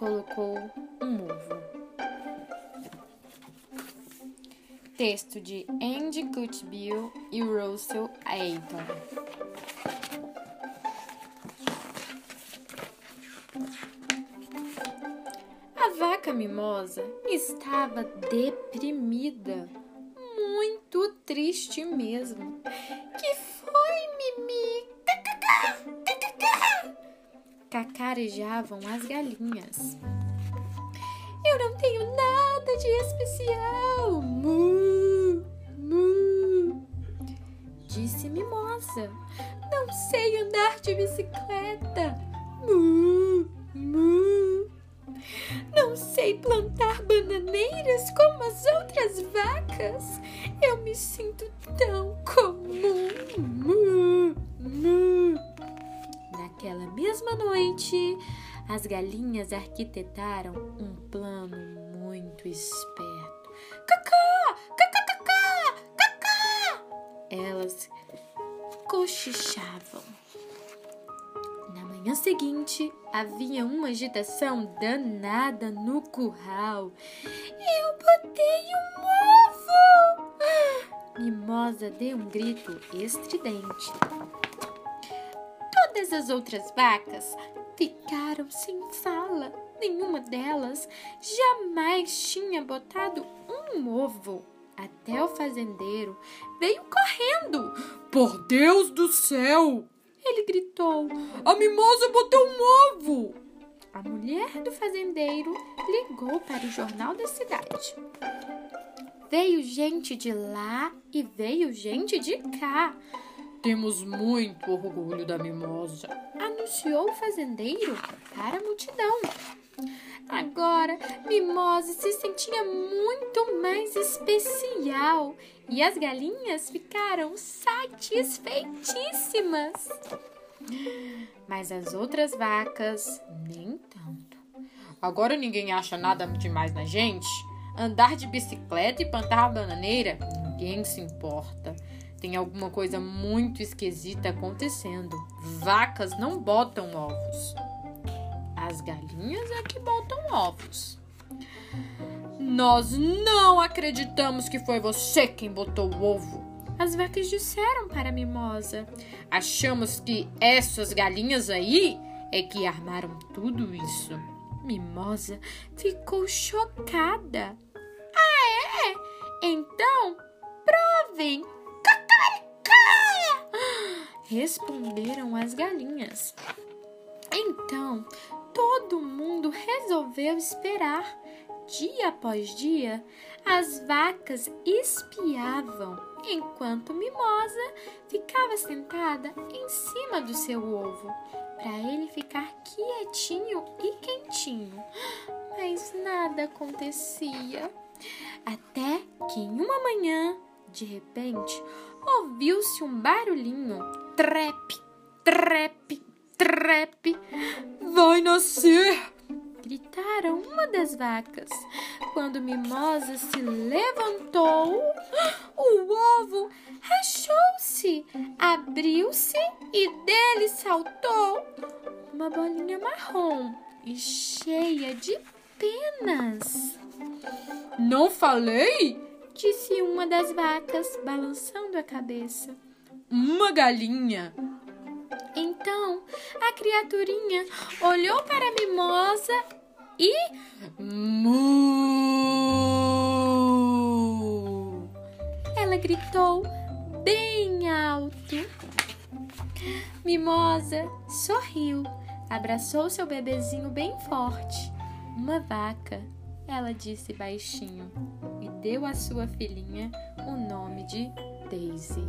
colocou um ovo. Texto de Andy Cutbill e Russell Ayton. A vaca mimosa estava deprimida, muito triste mesmo. Que Cacarejavam as galinhas. Eu não tenho nada de especial. Mu, mu, disse Mimosa. Não sei andar de bicicleta. Mu, mu. Não sei plantar bananeiras como as outras vacas. Eu me sinto tão comum. As galinhas arquitetaram um plano muito esperto. Cacá! Cacá, cacá! Cacá! Elas cochichavam. Na manhã seguinte, havia uma agitação danada no curral. Eu botei um ovo! Mimosa deu um grito estridente. Todas as outras vacas ficaram sem fala. Nenhuma delas jamais tinha botado um ovo. Até o fazendeiro veio correndo. Por Deus do céu! Ele gritou: A mimosa botou um ovo! A mulher do fazendeiro ligou para o jornal da cidade. Veio gente de lá e veio gente de cá. Temos muito orgulho da mimosa, anunciou o fazendeiro para a multidão. Agora, Mimosa se sentia muito mais especial e as galinhas ficaram satisfeitíssimas. Mas as outras vacas, nem tanto. Agora ninguém acha nada demais na gente? Andar de bicicleta e plantar bananeira? Ninguém se importa. Tem alguma coisa muito esquisita acontecendo. Vacas não botam ovos. As galinhas é que botam ovos. Nós não acreditamos que foi você quem botou o ovo. As vacas disseram para a mimosa. Achamos que essas galinhas aí é que armaram tudo isso. Mimosa ficou chocada. Ah, é? Então, provem. Responderam as galinhas. Então, todo mundo resolveu esperar. Dia após dia, as vacas espiavam, enquanto Mimosa ficava sentada em cima do seu ovo, para ele ficar quietinho e quentinho. Mas nada acontecia. Até que em uma manhã, de repente, ouviu-se um barulhinho. Trepe, trepe, trepe. Vai nascer! Gritaram uma das vacas. Quando Mimosa se levantou, o ovo rachou-se, abriu-se e dele saltou uma bolinha marrom e cheia de penas. Não falei? disse uma das vacas, balançando a cabeça. Uma galinha. Então a criaturinha olhou para a mimosa e. Mu! Ela gritou bem alto. Mimosa sorriu, abraçou seu bebezinho bem forte. Uma vaca, ela disse baixinho, e deu à sua filhinha o nome de Daisy.